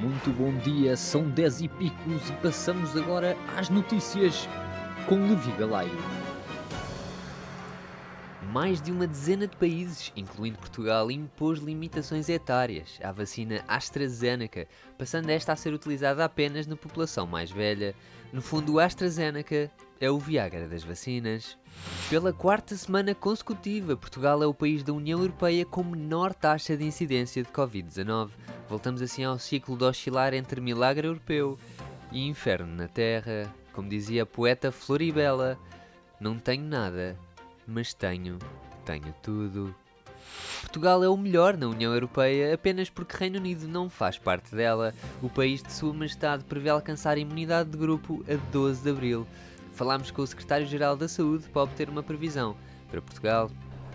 Muito bom dia, são 10 e picos e passamos agora às notícias com Levi Galaio. Mais de uma dezena de países, incluindo Portugal, impôs limitações etárias à vacina AstraZeneca, passando esta a ser utilizada apenas na população mais velha. No fundo, o AstraZeneca é o Viagra das vacinas. Pela quarta semana consecutiva, Portugal é o país da União Europeia com menor taxa de incidência de Covid-19. Voltamos assim ao ciclo de oscilar entre milagre europeu e inferno na Terra. Como dizia a poeta Floribela, não tenho nada, mas tenho, tenho tudo. Portugal é o melhor na União Europeia apenas porque Reino Unido não faz parte dela. O país de Sua Majestade prevê alcançar a imunidade de grupo a 12 de abril. Falámos com o Secretário-Geral da Saúde para obter uma previsão para Portugal.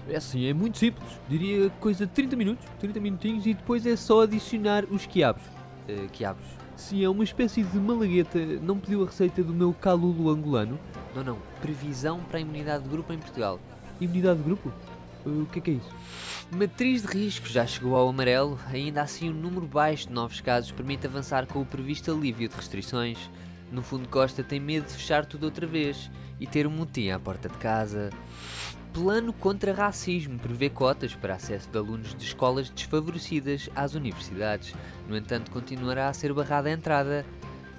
É assim, é muito simples. Diria coisa de 30 minutos, 30 minutinhos e depois é só adicionar os quiabos. Uh, quiabos? Sim, é uma espécie de malagueta. Não pediu a receita do meu calulo angolano? Não, não. Previsão para a imunidade de grupo em Portugal. Imunidade de grupo? Uh, o que é que é isso? Matriz de risco já chegou ao amarelo, ainda assim o número baixo de novos casos permite avançar com o previsto alívio de restrições. No fundo, Costa tem medo de fechar tudo outra vez e ter um motim à porta de casa. Plano contra racismo prevê cotas para acesso de alunos de escolas desfavorecidas às universidades. No entanto, continuará a ser barrada a entrada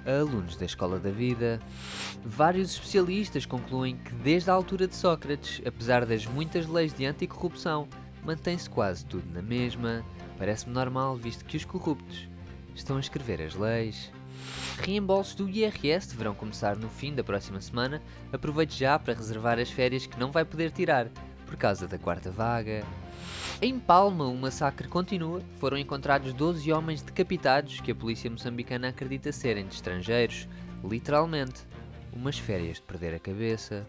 a alunos da Escola da Vida. Vários especialistas concluem que, desde a altura de Sócrates, apesar das muitas leis de anticorrupção, mantém-se quase tudo na mesma. Parece-me normal, visto que os corruptos estão a escrever as leis. Reembolsos do IRS deverão começar no fim da próxima semana. Aproveite já para reservar as férias que não vai poder tirar por causa da quarta vaga. Em Palma, o massacre continua. Foram encontrados 12 homens decapitados que a polícia moçambicana acredita serem de estrangeiros. Literalmente, umas férias de perder a cabeça.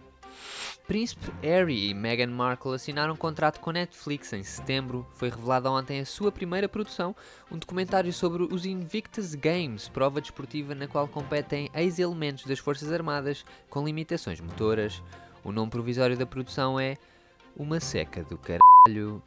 Príncipe Harry e Meghan Markle assinaram um contrato com Netflix em setembro. Foi revelada ontem a sua primeira produção, um documentário sobre os Invictus Games, prova desportiva na qual competem ex-elementos das Forças Armadas com limitações motoras. O nome provisório da produção é Uma Seca do Caralho.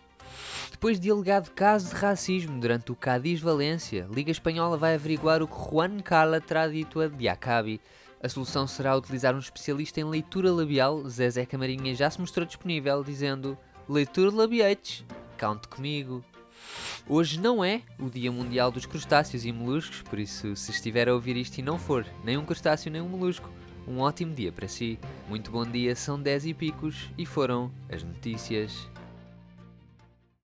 Depois de alegado caso de racismo durante o Cádiz Valência, Liga Espanhola vai averiguar o que Juan Carla terá dito a Diacabi. A solução será utilizar um especialista em leitura labial. Zezé Camarinha já se mostrou disponível, dizendo: Leitura labiates, conte comigo. Hoje não é o Dia Mundial dos Crustáceos e Moluscos, por isso, se estiver a ouvir isto e não for nem um crustáceo nem um molusco, um ótimo dia para si. Muito bom dia, são 10 e picos e foram as notícias.